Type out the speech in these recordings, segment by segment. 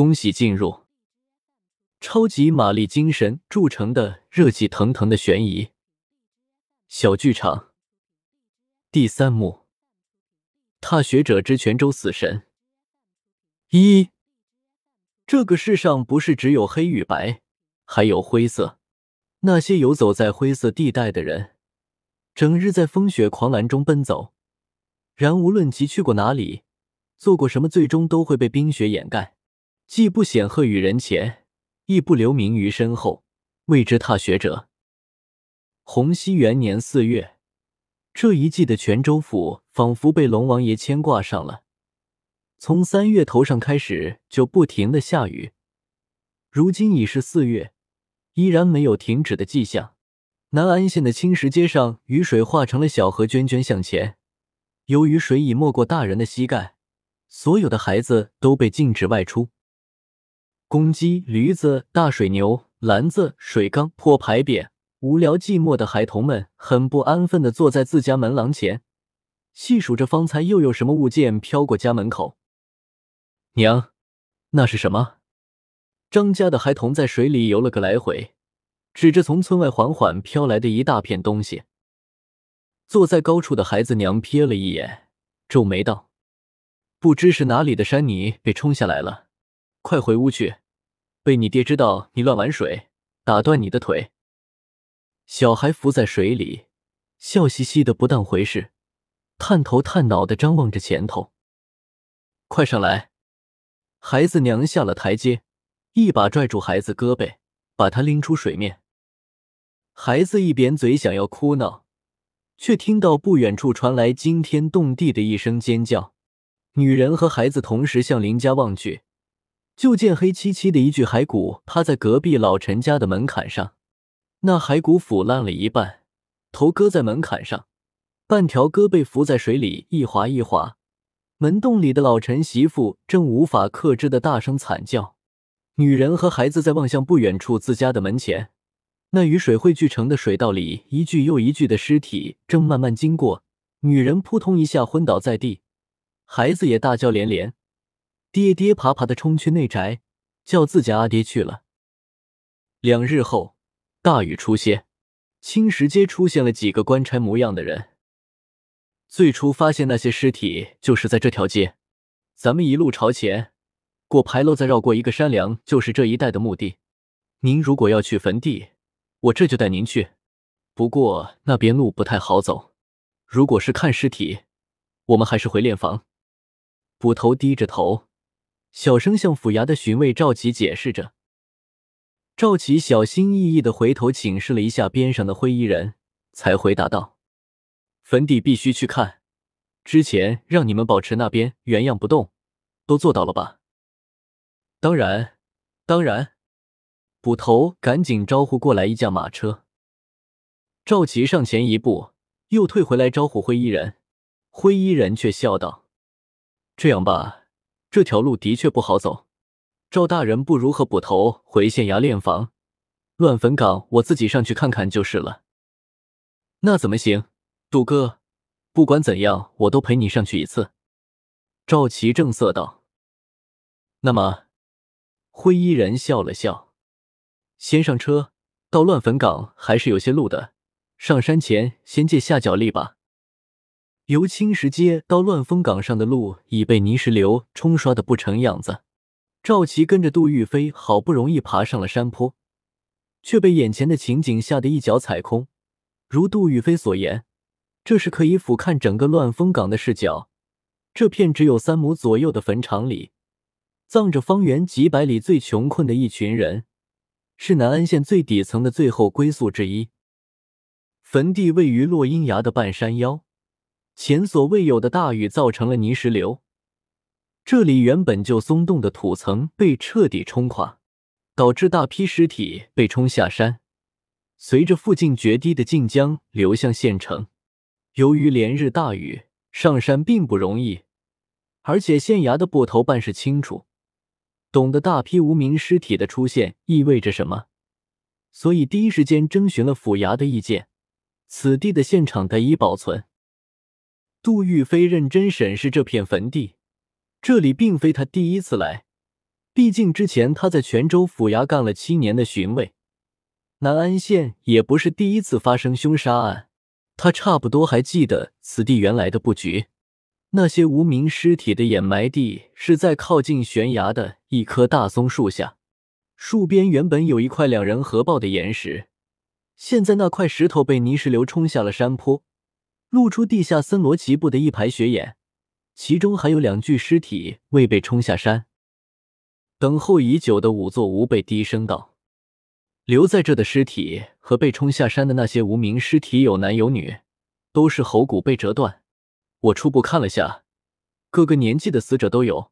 恭喜进入超级玛丽精神铸成的热气腾腾的悬疑小剧场第三幕：踏雪者之泉州死神一。这个世上不是只有黑与白，还有灰色。那些游走在灰色地带的人，整日在风雪狂澜中奔走，然无论其去过哪里，做过什么，最终都会被冰雪掩盖。既不显赫于人前，亦不留名于身后，谓之踏雪者。洪熙元年四月，这一季的泉州府仿佛被龙王爷牵挂上了。从三月头上开始就不停的下雨，如今已是四月，依然没有停止的迹象。南安县的青石街上，雨水化成了小河，涓涓向前。由于水已没过大人的膝盖，所有的孩子都被禁止外出。公鸡、驴子、大水牛、篮子、水缸、破牌匾，无聊寂寞的孩童们很不安分的坐在自家门廊前，细数着方才又有什么物件飘过家门口。娘，那是什么？张家的孩童在水里游了个来回，指着从村外缓缓飘来的一大片东西。坐在高处的孩子娘瞥了一眼，皱眉道：“不知是哪里的山泥被冲下来了。”快回屋去，被你爹知道你乱玩水，打断你的腿。小孩浮在水里，笑嘻嘻的不当回事，探头探脑的张望着前头。快上来！孩子娘下了台阶，一把拽住孩子胳膊，把他拎出水面。孩子一扁嘴，想要哭闹，却听到不远处传来惊天动地的一声尖叫。女人和孩子同时向林家望去。就见黑漆漆的一具骸骨趴在隔壁老陈家的门槛上，那骸骨腐烂了一半，头搁在门槛上，半条胳膊浮在水里一滑一滑。门洞里的老陈媳妇正无法克制的大声惨叫。女人和孩子在望向不远处自家的门前，那与水汇聚成的水道里，一具又一具的尸体正慢慢经过。女人扑通一下昏倒在地，孩子也大叫连连。跌跌爬爬的冲去内宅，叫自家阿爹去了。两日后，大雨初歇，青石街出现了几个官差模样的人。最初发现那些尸体就是在这条街。咱们一路朝前，过牌楼，再绕过一个山梁，就是这一带的墓地。您如果要去坟地，我这就带您去。不过那边路不太好走。如果是看尸体，我们还是回殓房。捕头低着头。小声向府衙的巡卫赵琪解释着。赵琪小心翼翼的回头请示了一下边上的灰衣人，才回答道：“坟地必须去看，之前让你们保持那边原样不动，都做到了吧？”“当然，当然。”捕头赶紧招呼过来一架马车。赵琪上前一步，又退回来招呼灰衣人，灰衣人却笑道：“这样吧。”这条路的确不好走，赵大人不如和捕头回县衙练房，乱坟岗我自己上去看看就是了。那怎么行，杜哥？不管怎样，我都陪你上去一次。赵琪正色道。那么，灰衣人笑了笑，先上车，到乱坟岗还是有些路的，上山前先借下脚力吧。由青石街到乱峰岗上的路已被泥石流冲刷的不成样子。赵琪跟着杜玉飞好不容易爬上了山坡，却被眼前的情景吓得一脚踩空。如杜玉飞所言，这是可以俯瞰整个乱峰岗的视角。这片只有三亩左右的坟场里，葬着方圆几百里最穷困的一群人，是南安县最底层的最后归宿之一。坟地位于落阴崖的半山腰。前所未有的大雨造成了泥石流，这里原本就松动的土层被彻底冲垮，导致大批尸体被冲下山，随着附近决堤的晋江流向县城。由于连日大雨，上山并不容易，而且县衙的捕头办事清楚，懂得大批无名尸体的出现意味着什么，所以第一时间征询了府衙的意见，此地的现场得以保存。杜玉飞认真审视这片坟地，这里并非他第一次来。毕竟之前他在泉州府衙干了七年的巡卫，南安县也不是第一次发生凶杀案，他差不多还记得此地原来的布局。那些无名尸体的掩埋地是在靠近悬崖的一棵大松树下，树边原本有一块两人合抱的岩石，现在那块石头被泥石流冲下了山坡，露出地下森罗棋布的一排雪眼，其中还有两具尸体未被冲下山。等候已久的仵作吴贝低声道：“留在这的尸体和被冲下山的那些无名尸体有男有女，都是喉骨被折断。”我初步看了下，各个年纪的死者都有，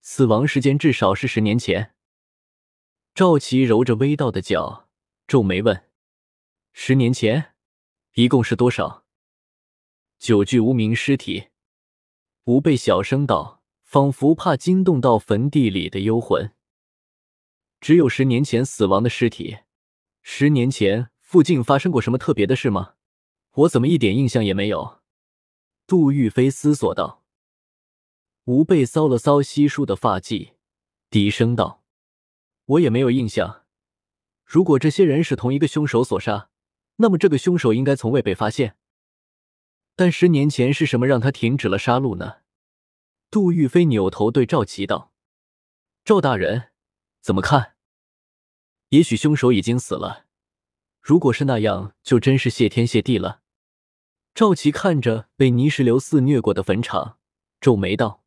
死亡时间至少是十年前。赵奇揉着微道的脚，皱眉问：“十年前，一共是多少？”九具无名尸体。吴贝小声道，仿佛怕惊动到坟地里的幽魂。只有十年前死亡的尸体。十年前附近发生过什么特别的事吗？我怎么一点印象也没有？杜玉飞思索道：“吴贝搔了搔稀疏的发髻，低声道：‘我也没有印象。如果这些人是同一个凶手所杀，那么这个凶手应该从未被发现。但十年前是什么让他停止了杀戮呢？’”杜玉飞扭头对赵琪道：“赵大人，怎么看？也许凶手已经死了。如果是那样，就真是谢天谢地了。”赵琪看着被泥石流肆虐过的坟场，皱眉道：“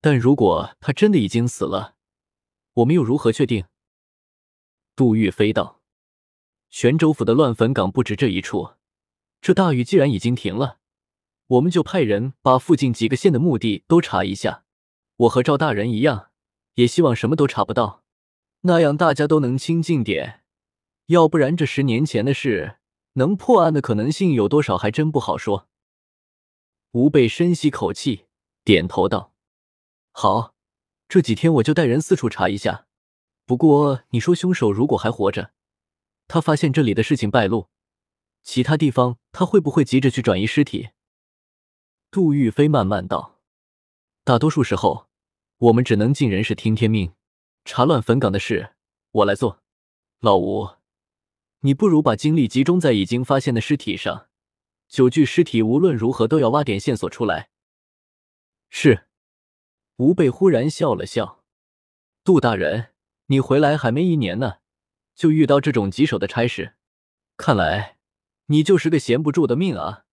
但如果他真的已经死了，我们又如何确定？”杜玉飞道：“泉州府的乱坟岗不止这一处，这大雨既然已经停了，我们就派人把附近几个县的墓地都查一下。我和赵大人一样，也希望什么都查不到，那样大家都能清静点。要不然这十年前的事……”能破案的可能性有多少，还真不好说。吴贝深吸口气，点头道：“好，这几天我就带人四处查一下。不过你说凶手如果还活着，他发现这里的事情败露，其他地方他会不会急着去转移尸体？”杜玉飞慢慢道：“大多数时候，我们只能尽人事听天命，查乱坟岗的事我来做。老吴。”你不如把精力集中在已经发现的尸体上，九具尸体无论如何都要挖点线索出来。是，吴贝忽然笑了笑。杜大人，你回来还没一年呢，就遇到这种棘手的差事，看来你就是个闲不住的命啊。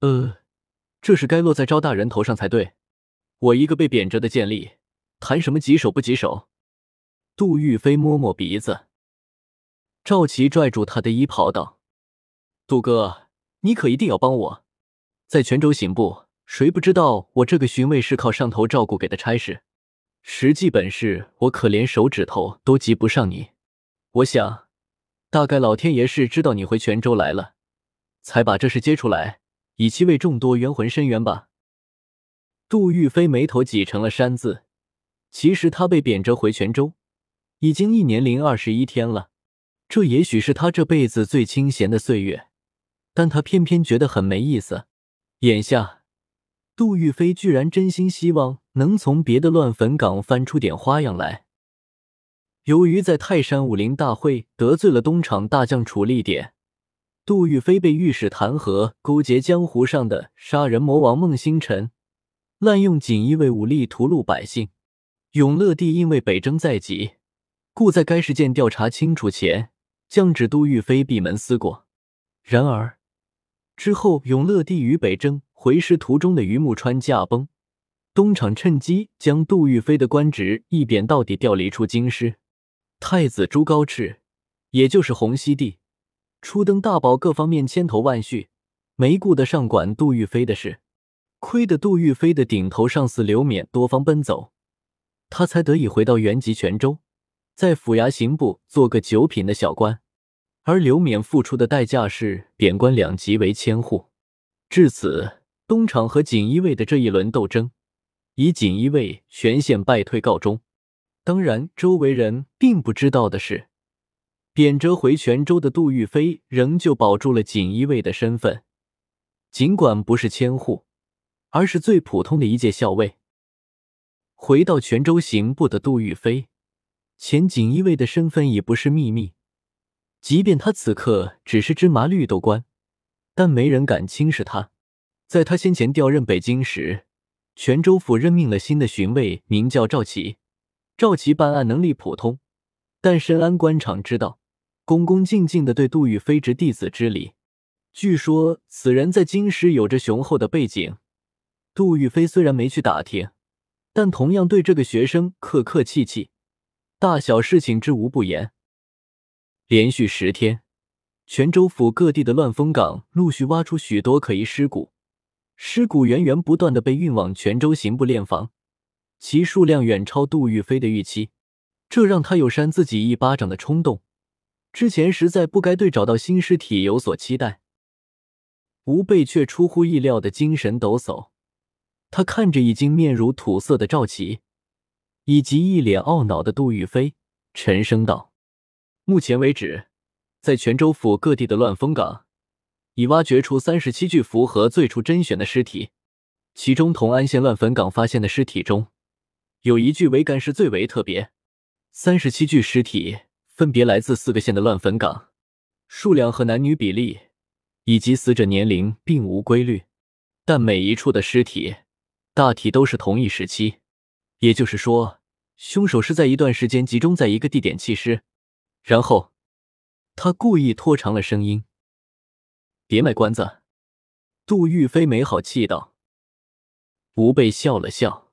呃，这是该落在赵大人头上才对。我一个被贬谪的贱吏，谈什么棘手不棘手？杜玉飞摸摸鼻子。赵琪拽住他的衣袍道：“杜哥，你可一定要帮我，在泉州刑部，谁不知道我这个巡卫是靠上头照顾给的差事？实际本事，我可连手指头都及不上你。我想，大概老天爷是知道你回泉州来了，才把这事揭出来，以期为众多冤魂伸冤吧。”杜玉飞眉头挤成了山字。其实他被贬谪回泉州，已经一年零二十一天了。这也许是他这辈子最清闲的岁月，但他偏偏觉得很没意思。眼下，杜玉飞居然真心希望能从别的乱坟岗翻出点花样来。由于在泰山武林大会得罪了东厂大将楚立典，杜玉飞被御史弹劾勾结江湖上的杀人魔王孟星辰，滥用锦衣卫武力屠戮百姓。永乐帝因为北征在即，故在该事件调查清楚前。降旨杜玉飞闭门思过。然而之后，永乐帝于北征回师途中的榆木川驾崩，东厂趁机将杜玉飞的官职一贬到底，调离出京师。太子朱高炽，也就是洪熙帝，初登大宝，各方面千头万绪，没顾得上管杜玉飞的事。亏得杜玉飞的顶头上司刘勉多方奔走，他才得以回到原籍泉州，在府衙刑部做个九品的小官。而刘勉付出的代价是贬官两级为千户。至此，东厂和锦衣卫的这一轮斗争以锦衣卫全线败退告终。当然，周围人并不知道的是，贬谪回泉州的杜玉飞仍旧保住了锦衣卫的身份，尽管不是千户，而是最普通的一介校尉。回到泉州刑部的杜玉飞，前锦衣卫的身份已不是秘密。即便他此刻只是芝麻绿豆官，但没人敢轻视他。在他先前调任北京时，泉州府任命了新的巡卫，名叫赵琦。赵琦办案能力普通，但深谙官场之道，恭恭敬敬的对杜玉飞执弟子之礼。据说此人在京师有着雄厚的背景。杜玉飞虽然没去打听，但同样对这个学生客客气气，大小事情知无不言。连续十天，泉州府各地的乱风岗陆续挖出许多可疑尸骨，尸骨源源不断的被运往泉州刑部殓房。其数量远超杜玉飞的预期，这让他有扇自己一巴掌的冲动。之前实在不该对找到新尸体有所期待。吴贝却出乎意料的精神抖擞，他看着已经面如土色的赵琪，以及一脸懊恼的杜玉飞，沉声道：“目前为止，在泉州府各地的乱峰岗，已挖掘出三十七具符合最初甄选的尸体，其中同安县乱坟岗发现的尸体中。”有一具桅杆是最为特别，三十七具尸体分别来自四个县的乱坟岗，数量和男女比例以及死者年龄并无规律，但每一处的尸体大体都是同一时期，也就是说，凶手是在一段时间集中在一个地点弃尸，然后他故意拖长了声音，别卖关子。杜玉飞没好气道。吴贝笑了笑。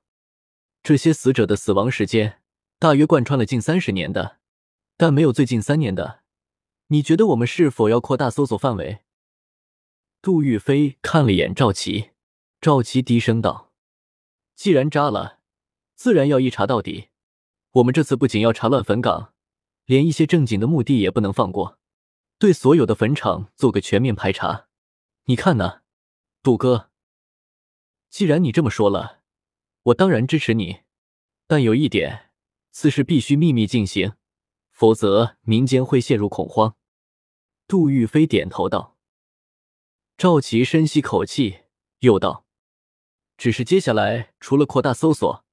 这些死者的死亡时间大约贯穿了近三十年的，但没有最近三年的。你觉得我们是否要扩大搜索范围？杜玉飞看了眼赵琪，赵琪低声道：“既然扎了，自然要一查到底。我们这次不仅要查乱坟岗，连一些正经的墓地也不能放过，对所有的坟场做个全面排查。你看呢，杜哥？既然你这么说了。”我当然支持你，但有一点，此事必须秘密进行，否则民间会陷入恐慌。杜玉飞点头道。赵琪深吸口气，又道：“只是接下来除了扩大搜索，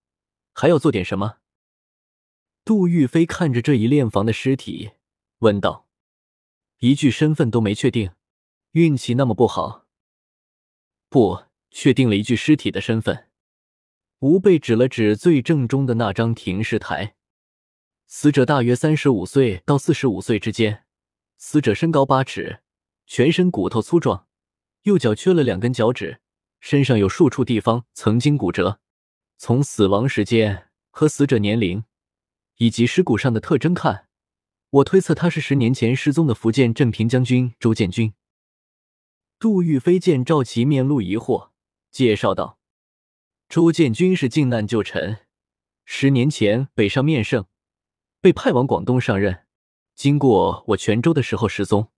还要做点什么？”杜玉飞看着这一殓房的尸体，问道：“一具身份都没确定，运气那么不好？”“不，确定了一具尸体的身份。”吴贝指了指最正中的那张停尸台，死者大约三十五岁到四十五岁之间，死者身高八尺，全身骨头粗壮，右脚缺了两根脚趾，身上有数处地方曾经骨折。从死亡时间和死者年龄以及尸骨上的特征看，我推测他是十年前失踪的福建镇平将军周建军。杜玉飞见赵琪面露疑惑，介绍道。周建军是靖难旧臣，十年前北上面圣，被派往广东上任。经过我泉州的时候失踪。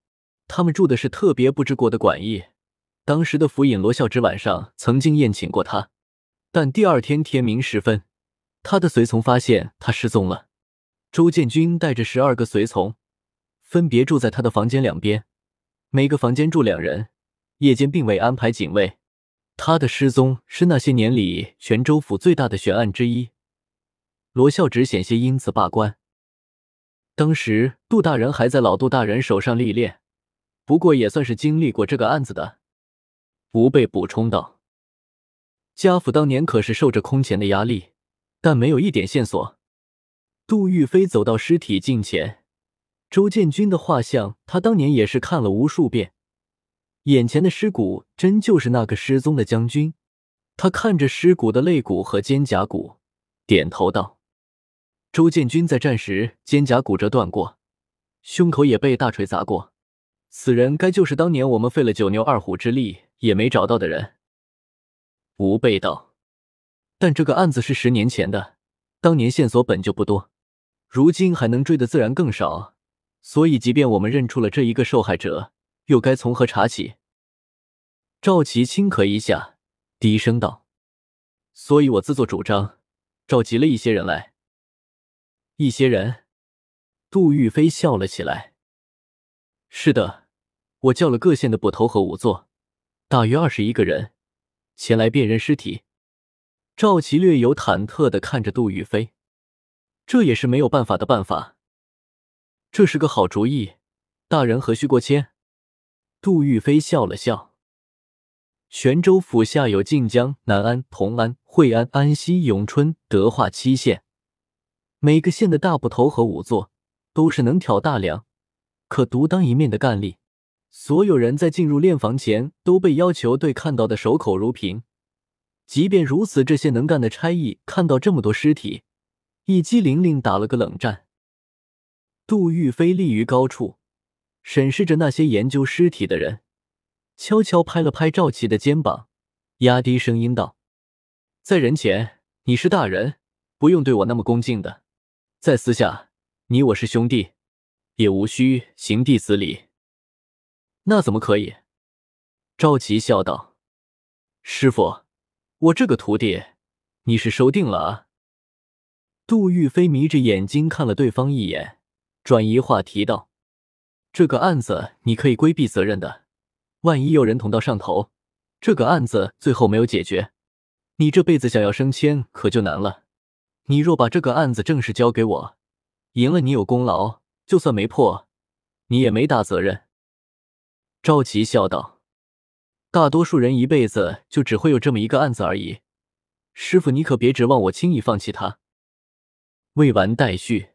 他们住的是特别布置过的馆驿，当时的府尹罗孝之晚上曾经宴请过他，但第二天天明时分，他的随从发现他失踪了。周建军带着十二个随从，分别住在他的房间两边，每个房间住两人，夜间并未安排警卫。他的失踪是那些年里泉州府最大的悬案之一，罗孝直险些因此罢官。当时杜大人还在老杜大人手上历练，不过也算是经历过这个案子的。吴贝补充道：“家父当年可是受着空前的压力，但没有一点线索。”杜玉飞走到尸体近前，周建军的画像，他当年也是看了无数遍。眼前的尸骨真就是那个失踪的将军。他看着尸骨的肋骨和肩胛骨，点头道：“周建军在战时肩胛骨折断过，胸口也被大锤砸过。此人该就是当年我们费了九牛二虎之力也没找到的人。”吴贝道：“但这个案子是十年前的，当年线索本就不多，如今还能追的自然更少。所以，即便我们认出了这一个受害者。”又该从何查起？赵琪轻咳一下，低声道：“所以我自作主张，召集了一些人来。一些人。”杜玉飞笑了起来：“是的，我叫了各县的捕头和仵作，大约二十一个人，前来辨认尸体。”赵琪略有忐忑的看着杜玉飞，这也是没有办法的办法。这是个好主意，大人何须过谦？杜玉飞笑了笑。泉州府下有晋江、南安、同安、惠安、安西、永春、德化七县，每个县的大部头和仵作都是能挑大梁、可独当一面的干吏。所有人在进入练房前都被要求对看到的守口如瓶。即便如此，这些能干的差役看到这么多尸体，一激灵灵打了个冷战。杜玉飞立于高处，审视着那些研究尸体的人。悄悄拍了拍赵琪的肩膀，压低声音道：“在人前你是大人，不用对我那么恭敬的；在私下，你我是兄弟，也无需行弟子礼。”那怎么可以？赵琪笑道：“师傅，我这个徒弟，你是收定了啊？”杜玉飞眯着眼睛看了对方一眼，转移话题道：“这个案子你可以规避责任的。”万一有人捅到上头，这个案子最后没有解决，你这辈子想要升迁可就难了。你若把这个案子正式交给我，赢了你有功劳，就算没破，你也没大责任。赵琪笑道：“大多数人一辈子就只会有这么一个案子而已，师傅你可别指望我轻易放弃他。”未完待续。